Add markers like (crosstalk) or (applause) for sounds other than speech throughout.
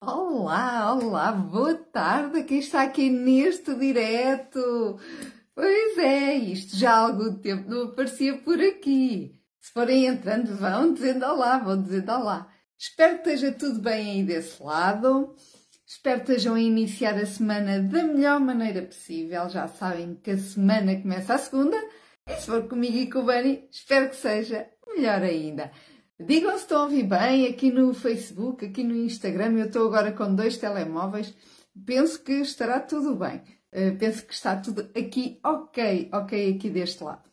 Olá, olá, boa tarde, quem está aqui neste direto? Pois é, isto já há algum tempo não aparecia por aqui. Se forem entrando, vão dizendo olá, vão dizendo olá. Espero que esteja tudo bem aí desse lado. Espero que estejam a iniciar a semana da melhor maneira possível. Já sabem que a semana começa a segunda. E se for comigo e com o Bani, espero que seja melhor ainda. Digam se estão a ouvir bem aqui no Facebook, aqui no Instagram. Eu estou agora com dois telemóveis. Penso que estará tudo bem. Uh, penso que está tudo aqui ok, ok aqui deste lado.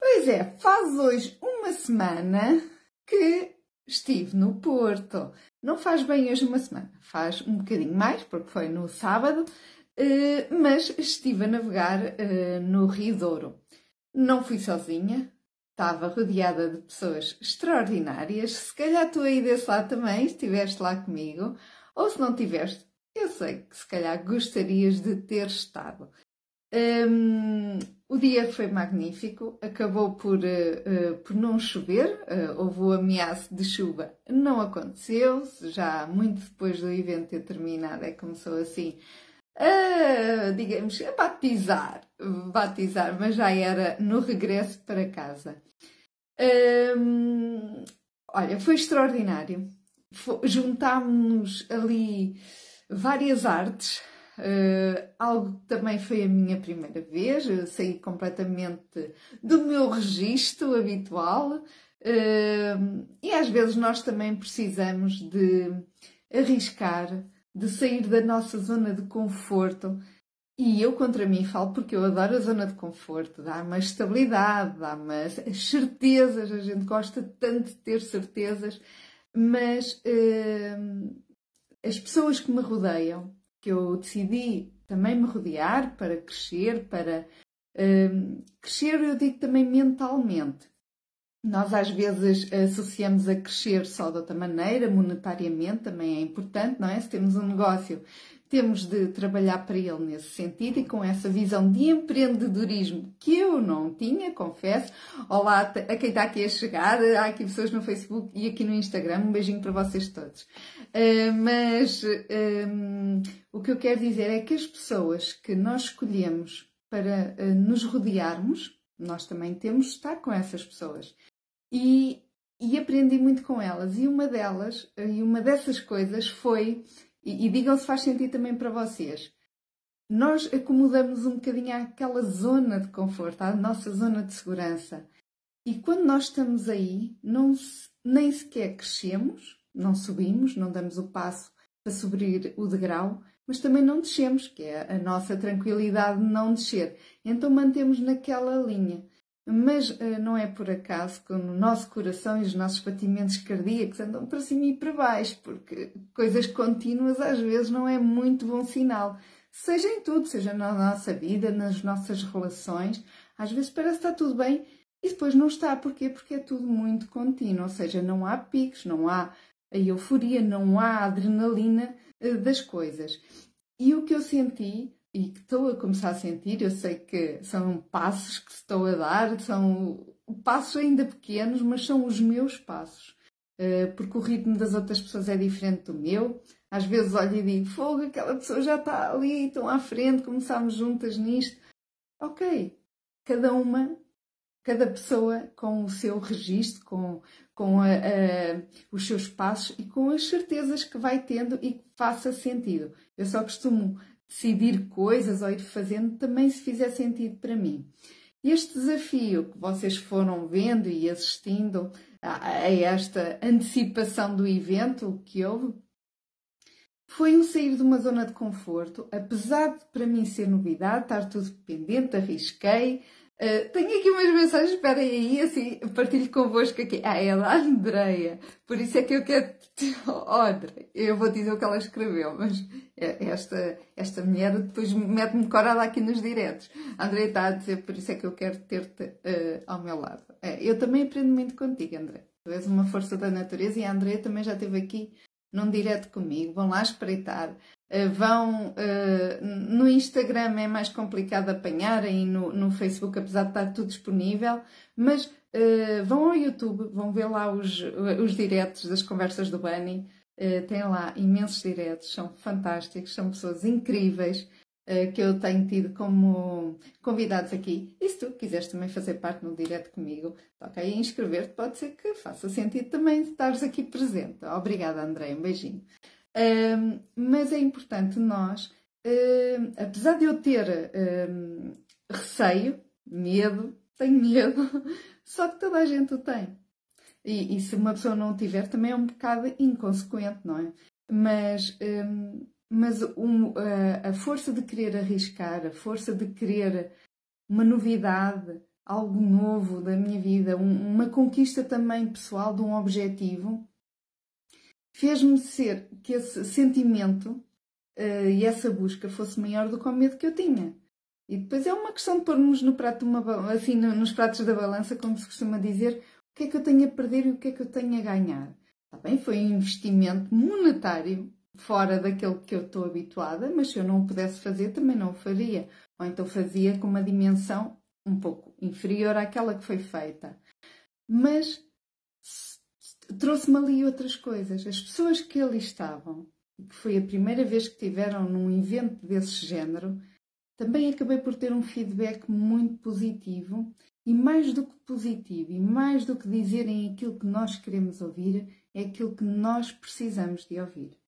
Pois é, faz hoje uma semana que estive no Porto. Não faz bem hoje uma semana, faz um bocadinho mais, porque foi no sábado, uh, mas estive a navegar uh, no Rio Douro. Não fui sozinha, estava rodeada de pessoas extraordinárias. Se calhar tu aí desse lado também estiveste lá comigo, ou se não tiveste, eu sei que se calhar gostarias de ter estado. Um, o dia foi magnífico, acabou por, uh, uh, por não chover, uh, houve o ameaço de chuva, não aconteceu, já muito depois do evento ter terminado, é começou assim a, digamos, a batizar, batizar, mas já era no regresso para casa. Olha, foi extraordinário. Juntámos ali várias artes, uh, algo que também foi a minha primeira vez, eu saí completamente do meu registro habitual. Uh, e às vezes nós também precisamos de arriscar de sair da nossa zona de conforto. E eu contra mim falo porque eu adoro a zona de conforto, dá-me estabilidade, dá-me certezas, a gente gosta tanto de ter certezas, mas uh, as pessoas que me rodeiam, que eu decidi também me rodear para crescer, para uh, crescer, eu digo também mentalmente, nós às vezes associamos a crescer só de outra maneira, monetariamente também é importante, não é? Se temos um negócio, temos de trabalhar para ele nesse sentido e com essa visão de empreendedorismo que eu não tinha, confesso. Olá a quem está aqui a chegar, há aqui pessoas no Facebook e aqui no Instagram, um beijinho para vocês todos. Uh, mas um, o que eu quero dizer é que as pessoas que nós escolhemos para uh, nos rodearmos, nós também temos de estar com essas pessoas e, e aprendi muito com elas. E uma delas, e uma dessas coisas foi, e, e digam se faz sentido também para vocês, nós acomodamos um bocadinho àquela zona de conforto, à nossa zona de segurança. E quando nós estamos aí, não, nem sequer crescemos, não subimos, não damos o passo para subir o degrau, mas também não descemos, que é a nossa tranquilidade de não descer. Então mantemos naquela linha. Mas uh, não é por acaso que o nosso coração e os nossos batimentos cardíacos andam para cima e para baixo, porque coisas contínuas às vezes não é muito bom sinal. Seja em tudo, seja na nossa vida, nas nossas relações, às vezes parece que está tudo bem e depois não está. Porquê? Porque é tudo muito contínuo, ou seja, não há picos, não há a euforia, não há adrenalina uh, das coisas. E o que eu senti e que estou a começar a sentir, eu sei que são passos que estou a dar, são passos ainda pequenos, mas são os meus passos. Uh, porque o ritmo das outras pessoas é diferente do meu. Às vezes olho e digo, fogo, aquela pessoa já está ali, estão à frente, começámos juntas nisto. Ok, cada uma, cada pessoa com o seu registro, com, com a, a, os seus passos e com as certezas que vai tendo e que faça sentido. Eu só costumo decidir coisas ou ir fazendo também se fizer sentido para mim. Este desafio que vocês foram vendo e assistindo a esta antecipação do evento que houve foi um sair de uma zona de conforto, apesar de para mim ser novidade, estar tudo pendente, arrisquei, Uh, tenho aqui umas mensagens, esperem aí, assim, partilho convosco aqui. Ah, é da Andreia. Por isso é que eu quero. (laughs) Oh, André, eu vou dizer o que ela escreveu, mas é, esta, esta mulher depois mete-me corada aqui nos diretos. A Andreia está a dizer, por isso é que eu quero ter-te uh, ao meu lado. É, eu também aprendo muito contigo, André. Tu és uma força da natureza e a Andreia também já esteve aqui num direto comigo. Vão lá espreitar. Eh, vão uh, no Instagram é mais complicado apanhar aí no, no Facebook, apesar de estar tudo disponível, mas uh, vão ao YouTube, vão ver lá os, os diretos das conversas do Bunny. Tem lá imensos diretos, são fantásticos, são pessoas incríveis que eu tenho tido como convidados aqui. E se tu quiseres também fazer parte no direto comigo, toca aí inscrever-te, pode ser que faça sentido também estares aqui presente. Obrigada, André, um beijinho. Uh, mas é importante nós, apesar de eu ter receio, medo, tenho medo, (laughs) só que toda a gente o tem. E, e, se uma pessoa não o tiver, também é um bocado inconsequente, não é? Mas, um, mas um, a, a, força de querer arriscar, a força de querer uma novidade, algo novo da minha vida, um, uma conquista também pessoal de um objetivo, fez-me ser que esse sentimento uh, e essa busca fosse maior do que o medo que eu tinha. E depois é uma questão de pormos no prato uma, assim, nos pratos da balança, como se costuma dizer, o que é que eu tenho a perder e o que é que eu tenho a ganhar. Está bem, foi um investimento monetário fora daquele que eu estou habituada, mas se eu não pudesse fazer, também não o faria. Ou então fazia com uma dimensão um pouco inferior àquela que foi feita. Mas trouxe-me ali outras coisas. As pessoas que ali estavam, que foi a primeira vez que tiveram num evento desse género, também acabei por ter um feedback muito positivo e mais do que positivo e mais do que dizerem aquilo que nós queremos ouvir, é aquilo que nós precisamos de ouvir.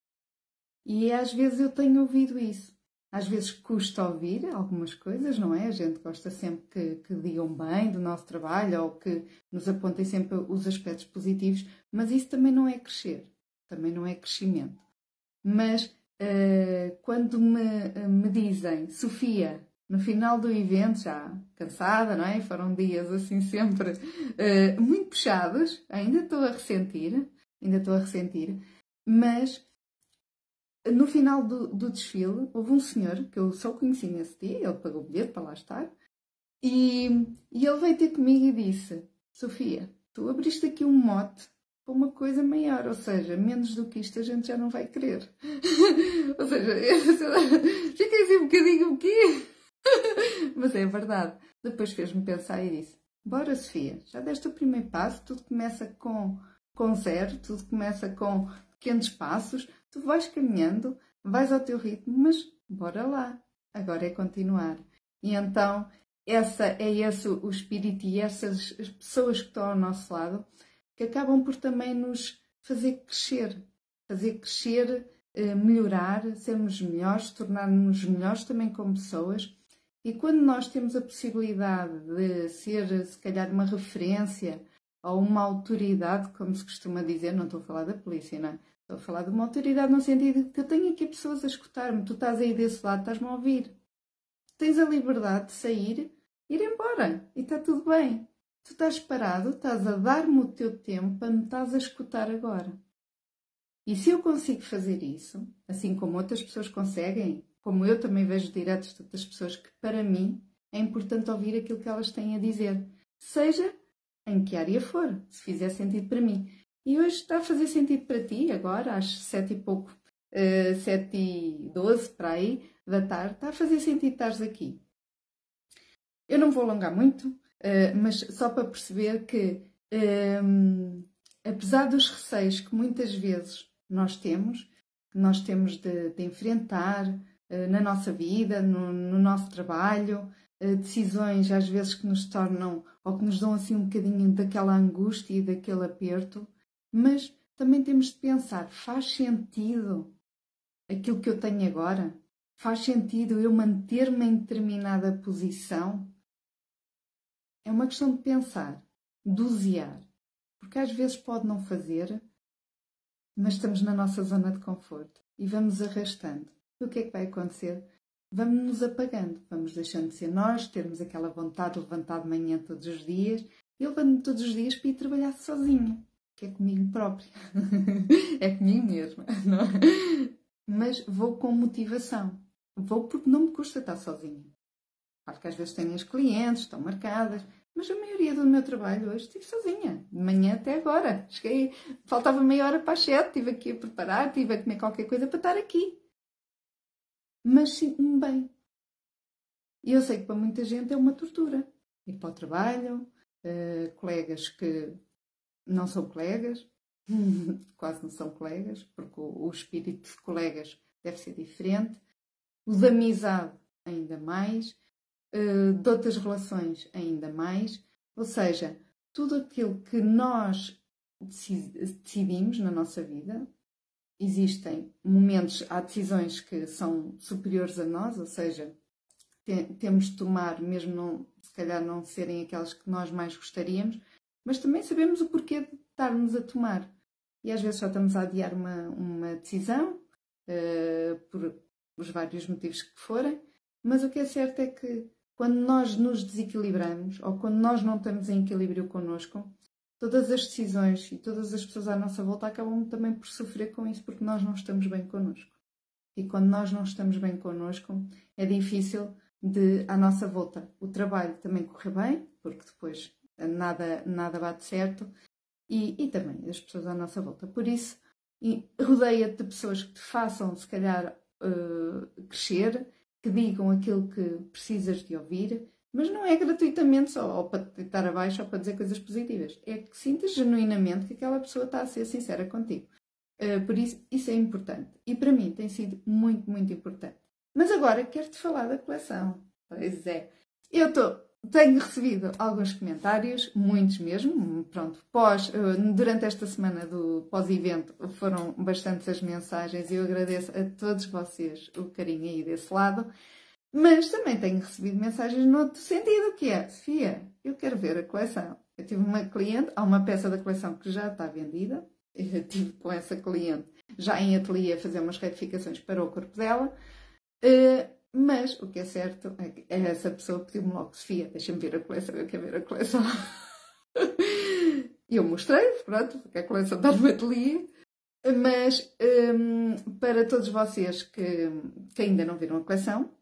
E às vezes eu tenho ouvido isso. Às vezes custa ouvir algumas coisas, não é? A gente gosta sempre que, que digam bem do nosso trabalho ou que nos apontem sempre os aspectos positivos, mas isso também não é crescer, também não é crescimento. Mas uh, quando me, me dizem, Sofia, no final do evento, já cansada, não é? Foram dias assim sempre uh, muito puxados, ainda estou a ressentir, ainda estou a ressentir, mas no final do, do, desfile houve um senhor que eu só conheci nesse dia, ele pagou o bilhete para lá estar, e, e ele veio ter comigo e disse: Sofia, tu abriste aqui um mote para uma coisa maior, ou seja, menos do que isto a gente já não vai querer. (laughs) ou seja, (laughs) fiquei assim um bocadinho o quê? (laughs) Mas é verdade. Depois fez-me pensar e disse: Bora, Sofia, já deste o primeiro passo, tudo começa com, com zero, tudo começa com pequenos passos, tu vais caminhando, vais ao teu ritmo, mas bora lá. Agora é continuar. E então, essa é esse o espírito e essas pessoas que estão ao nosso lado que acabam por também nos fazer crescer, fazer crescer, eh, melhorar, sermos melhores, tornar-nos melhores também como pessoas e quando nós temos a possibilidade de ser, se calhar, uma referência ou uma autoridade, como se costuma dizer, não estou a falar da polícia, não é? Estou a falar de uma autoridade no sentido que eu tenho aqui pessoas a escutar-me, tu estás aí desse lado, estás-me a ouvir. Tens a liberdade de sair, ir embora e está tudo bem. Tu estás parado, estás a dar-me o teu tempo para me estás a escutar agora. E se eu consigo fazer isso, assim como outras pessoas conseguem, como eu também vejo diretos de outras pessoas que, para mim, é importante ouvir aquilo que elas têm a dizer, seja em que área for, se fizer sentido para mim. E hoje está a fazer sentido para ti, agora, às sete e pouco, uh, sete e doze, para aí, da tarde, está a fazer sentido estares aqui. Eu não vou alongar muito, uh, mas só para perceber que, um, ehm, apesar dos receios que muitas vezes nós temos, nós temos de, de enfrentar, eh, na nossa vida, no, no nosso trabalho, eh, decisões às vezes que nos tornam ou que nos dão assim um bocadinho daquela angústia e daquele aperto, mas também temos de pensar: faz sentido aquilo que eu tenho agora? Faz sentido eu manter-me em determinada posição? É uma questão de pensar, dosear, porque às vezes pode não fazer, mas estamos na nossa zona de conforto e vamos arrastando o que é que vai acontecer? Vamos nos apagando, vamos deixando de ser nós, termos aquela vontade de levantar de manhã todos os dias. Eu levanto-me todos os dias para ir trabalhar sozinha, que é comigo própria. (laughs) é comigo mesma, (laughs) não é? Mas vou com motivação. Vou porque não me custa estar sozinha. Claro que às vezes tenho as clientes, estão marcadas, mas a maioria do meu trabalho hoje estive sozinha, de manhã até agora. Cheguei, faltava meia hora para as sete, estive aqui a preparar, estive a comer qualquer coisa para estar aqui mas sinto-me bem. E eu sei que para muita gente é uma tortura. Ir para o trabalho, uh, colegas que não são colegas, (laughs) quase não são colegas, porque o, o espírito de colegas deve ser diferente, o de amizade ainda mais, uh, de outras relações ainda mais, ou seja, tudo aquilo que nós decidimos na nossa vida, existem momentos, há decisões que são superiores a nós, ou seja, temos de tomar, mesmo não, se calhar não serem aquelas que nós mais gostaríamos, mas também sabemos o porquê de estarmos a tomar. E às vezes só estamos a adiar uma, uma decisão, uh, por os vários motivos que forem, mas o que é certo é que quando nós nos desequilibramos ou quando nós não estamos em equilíbrio connosco, todas as decisões e todas as pessoas à nossa volta acabam também por sofrer com isso porque nós não estamos bem connosco. E quando nós não estamos bem connosco, é difícil de, à nossa volta, o trabalho também correr bem, porque depois nada, nada bate certo, e, e também as pessoas à nossa volta. Por isso, rodeia-te de pessoas que te façam, se calhar, uh, crescer, que digam aquilo que precisas de ouvir, mas não é gratuitamente só, ou para te deitar abaixo ou para dizer coisas positivas. É que sintas genuinamente que aquela pessoa está a ser sincera contigo. Uh, por isso, isso é importante. E para mim tem sido muito, muito importante. Mas agora quero-te falar da coleção. Pois é. Eu tô, tenho recebido alguns comentários, muitos mesmo. Pronto, pós, uh, durante esta semana do pós-evento foram bastantes as mensagens e eu agradeço a todos vocês o carinho aí desse lado. Mas também tenho recebido mensagens no outro sentido, que é, Sofia, eu quero ver a coleção. Eu tive uma cliente, há uma peça da coleção que já está vendida, (laughs) eu tive com essa cliente já em ateliê a fazer umas retificações para o corpo dela, uh, mas o que é certo é que essa pessoa pediu-me logo, Sofia, deixa-me ver a coleção, eu quero ver a coleção. (laughs) E eu mostrei, pronto, porque a coleção está no ateliê, mas um, para todos vocês que, que ainda não viram a coleção,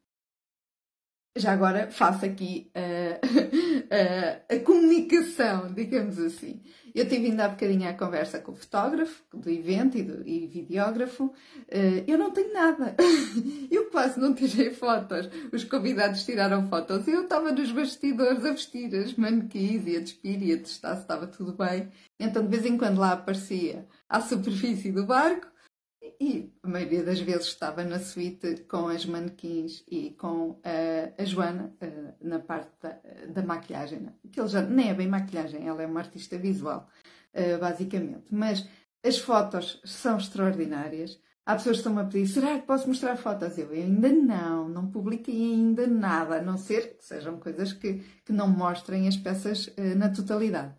já agora faço aqui a, a, a, comunicação, digamos assim. Eu tive ainda há bocadinho a conversa com o fotógrafo do evento e, do, e videógrafo. Uh, eu não tenho nada. (laughs) eu quase não tirei fotos. Os convidados tiraram fotos. Eu estava nos bastidores a vestir as manequins e a despir e a testar se estava tudo bem. Então, de vez em quando lá aparecia à superfície do barco e a maioria das vezes estava na suíte com as manequins e com a, a Joana uh, na parte da, da maquilhagem. Né? Que ele já nem é bem maquilhagem, ela é uma artista visual, uh, basicamente. Mas as fotos são extraordinárias. Há pessoas que estão a pedir: será que posso mostrar fotos? Eu ainda não, não publiquei ainda nada, a não ser que sejam coisas que, que não mostrem as peças uh, na totalidade.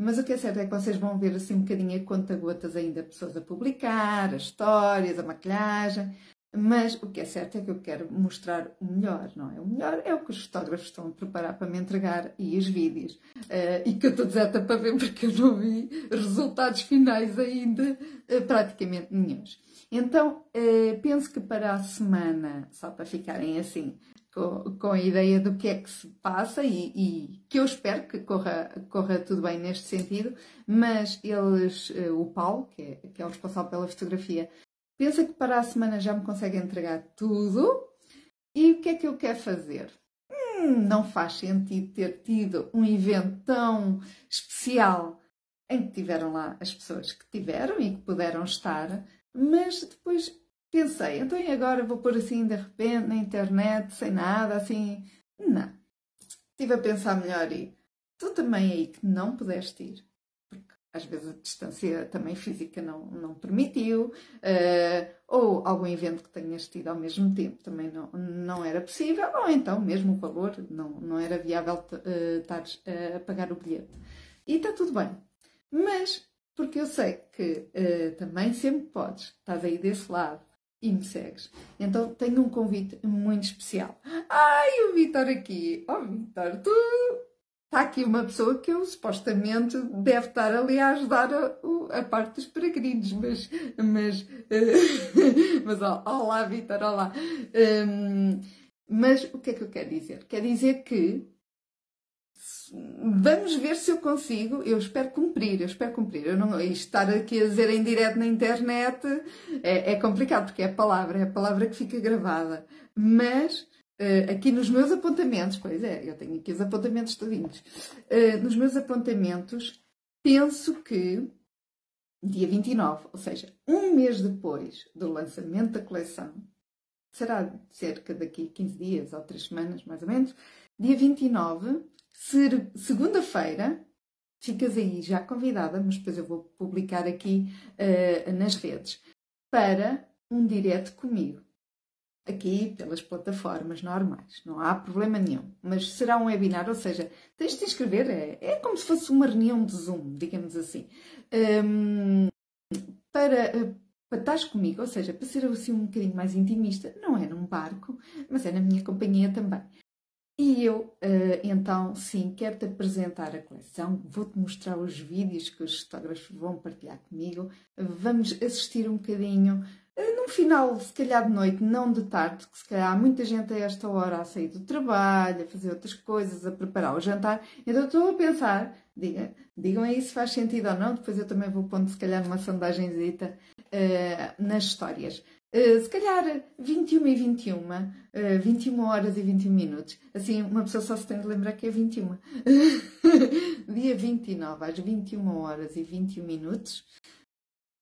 Mas o que é certo é que vocês vão ver assim um bocadinho a conta-gotas ainda pessoas a publicar, as histórias, a maquilhagem. Mas o que é certo é que eu quero mostrar o melhor, não é? O melhor é o que os fotógrafos estão a preparar para me entregar e os vídeos. Uh, e que eu estou desata para ver porque eu não vi resultados finais ainda, uh, praticamente nenhums. Então, uh, penso que para a semana, só para ficarem assim, com, com a ideia do que é que se passa e, e, que eu espero que corra, corra tudo bem neste sentido, mas eles, eh, o Paulo, que é, que é o responsável pela fotografia, pensa que para a semana já me consegue entregar tudo. E o que é que eu quero fazer? Hum, não faz sentido ter tido um evento tão especial em que tiveram lá as pessoas que tiveram e que puderam estar, mas depois Pensei, então e agora vou pôr assim de repente na internet, sem nada, assim. Não. Estive a pensar melhor e tu também aí que não pudeste ir, porque às vezes a distância também física não, não permitiu, uh, ou algum evento que tenhas tido ao mesmo tempo também não, não era possível, ou então mesmo o valor não, não era viável uh, estar uh, a pagar o bilhete. E está tudo bem. Mas, porque eu sei que uh, também sempre podes, estás aí desse lado, e me segues. Então tenho um convite muito especial. Ai, o Vitor aqui! Oh, Vitor, tu. Está aqui uma pessoa que eu supostamente deve estar ali a ajudar a, a parte dos peregrinos, mas. Mas. Uh, (laughs) mas olá, Vitor, olá! Um, mas o que é que eu quero dizer? Quer dizer que vamos ver se eu consigo. Eu espero cumprir, eu espero cumprir. Eu não, estar aqui a dizer em direto na internet é, é, complicado, porque é a palavra, é a palavra que fica gravada. Mas uh, aqui nos meus apontamentos, pois é, eu tenho aqui os apontamentos todinhos. Uh, nos meus apontamentos, penso que dia 29, ou seja, um mês depois do lançamento da coleção, será cerca daqui 15 dias ou 3 semanas, mais ou menos, dia 29, segunda-feira, ficas aí já convidada, mas depois eu vou publicar aqui uh, nas redes, para um direto comigo. Aqui pelas plataformas normais, não há problema nenhum. Mas será um webinar, ou seja, tens de te inscrever, é, é como se fosse uma reunião de Zoom, digamos assim. Um, para, para estás comigo, ou seja, para ser assim um bocadinho mais intimista, não é num barco, mas é na minha companhia também. E eu, uh, então, sim, quero-te apresentar a coleção, vou-te mostrar os vídeos que os fotógrafos vão partilhar comigo, vamos assistir um bocadinho, uh, num final, se calhar de noite, não de tarde, porque se calhar há muita gente a esta hora a sair do trabalho, a fazer outras coisas, a preparar o jantar, então estou a pensar, diga, digam aí se faz sentido ou não, depois eu também vou pondo se calhar numa sondagenzita uh, nas histórias. Uh, se calhar 21 e 21, uh, 21 horas e 21 minutos. Assim, uma pessoa só se tem de lembrar que é 21. (laughs) Dia 29, às 21 horas e 21 minutos,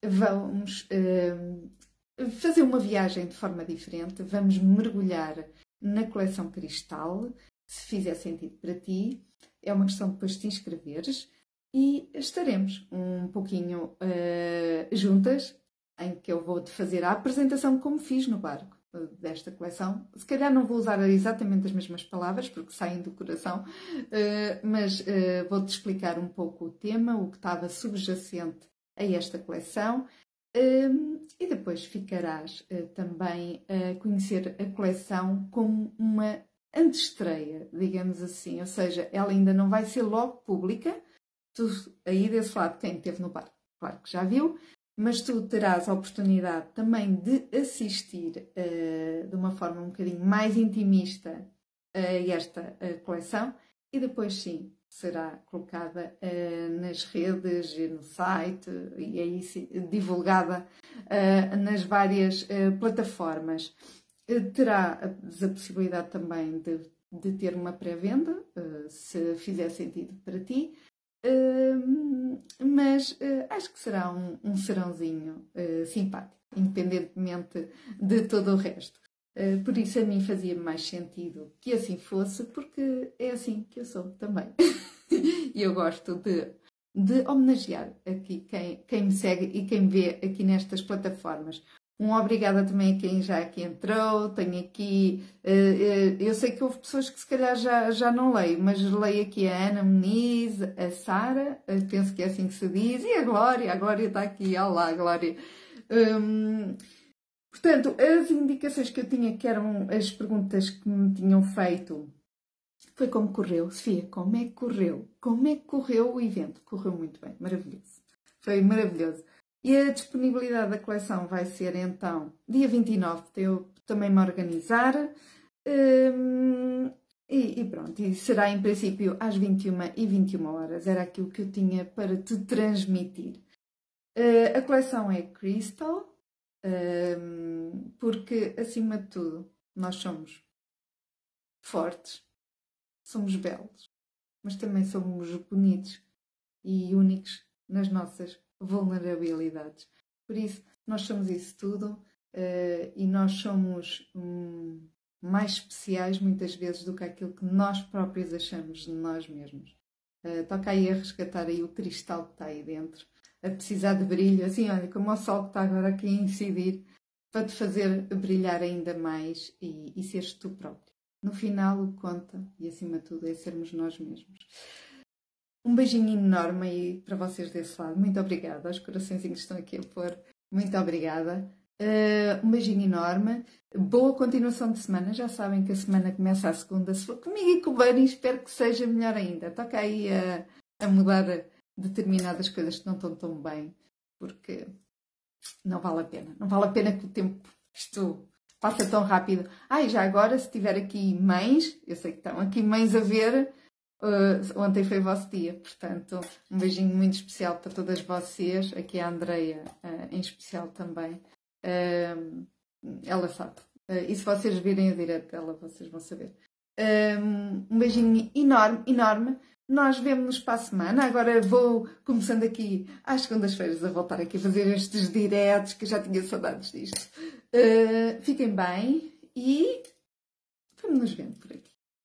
vamos uh, fazer uma viagem de forma diferente. Vamos mergulhar na coleção Cristal, se fizer sentido para ti. É uma questão depois de te inscreveres e estaremos um pouquinho juntas em que eu vou-te fazer a apresentação como fiz no barco eh, desta coleção. Se calhar não vou usar exatamente as mesmas palavras, porque saem do coração, eh, mas eh, vou-te explicar um pouco o tema, o que estava subjacente a esta coleção. E depois ficarás também a conhecer a coleção como uma antestreia, digamos assim, ou seja, ela ainda não vai ser logo pública. Tu, aí desse lado, quem esteve no barco, claro que já viu, mas tu terás a oportunidade também de assistir uh, de uma forma um bocadinho mais intimista a esta uh, coleção e depois sim será colocada uh, nas redes e no site e aí divulgada nas várias plataformas. terás a possibilidade também de, de ter uma pré-venda, se fizer sentido para ti, mas uh, acho que será um, um serãozinho uh, simpático, independentemente de todo o resto. Uh, por isso a mim fazia mais sentido que assim fosse, porque é assim que eu sou também. (laughs) e eu gosto de, de homenagear aqui quem, quem me segue e quem me vê aqui nestas plataformas. Um obrigada também a quem já aqui entrou. Tenho aqui. Uh, uh, eu sei que houve pessoas que se calhar já, já não leio, mas leio aqui a Ana Meniz, a Sara, uh, penso que é assim que se diz, e a Glória. A Glória está aqui. Olá, Glória. Um, portanto, as indicações que eu tinha, que eram as perguntas que me tinham feito, foi como correu. Sofia, como é que correu? Como é que correu o evento? Correu muito bem, maravilhoso. Foi maravilhoso. E a disponibilidade da coleção vai ser então dia 29, para eu também me organizar. Um, e, e, pronto, e será em princípio às 21 e 21 horas, era aquilo que eu tinha para te transmitir. Uh, a coleção é Crystal, um, porque acima de tudo nós somos fortes, somos belos, mas também somos bonitos e únicos nas nossas vulnerabilidades. Por isso, nós somos isso tudo uh, e nós somos um, mais especiais muitas vezes do que aquilo que nós próprios achamos de nós mesmos. Uh, toca aí a resgatar aí o cristal que está aí dentro, a precisar de brilho, assim, olha, como o sol que está agora aqui a incidir, para te fazer brilhar ainda mais e, e seres tu próprio. No final, o que conta, e acima de tudo, é sermos nós mesmos. Um beijinho enorme aí para vocês desse lado. Muito obrigada. Os coraçõezinhos estão aqui a pôr. Muito obrigada. Uh, um beijinho enorme. Boa continuação de semana. Já sabem que a semana começa a segunda. Se for comigo e com o Bunny, espero que seja melhor ainda. Toca aí a, a mudar determinadas coisas que não estão tão bem, porque não vale a pena. Não vale a pena que o tempo isto passa tão rápido. Ai, ah, já agora, se tiver aqui mães, eu sei que estão aqui mães a ver, Uh, ontem foi o vosso dia, portanto, um beijinho muito especial para todas vocês, aqui a Andreia uh, em especial também. Uh, ela sabe. e se vocês virem a direto dela, vocês vão saber. um beijinho enorme, enorme. Nós vemos-nos para a semana. Agora vou começando aqui às segundas-feiras a voltar aqui a fazer estes diretos, que já tinha saudades disto. Fiquem bem e vamos nos vendo.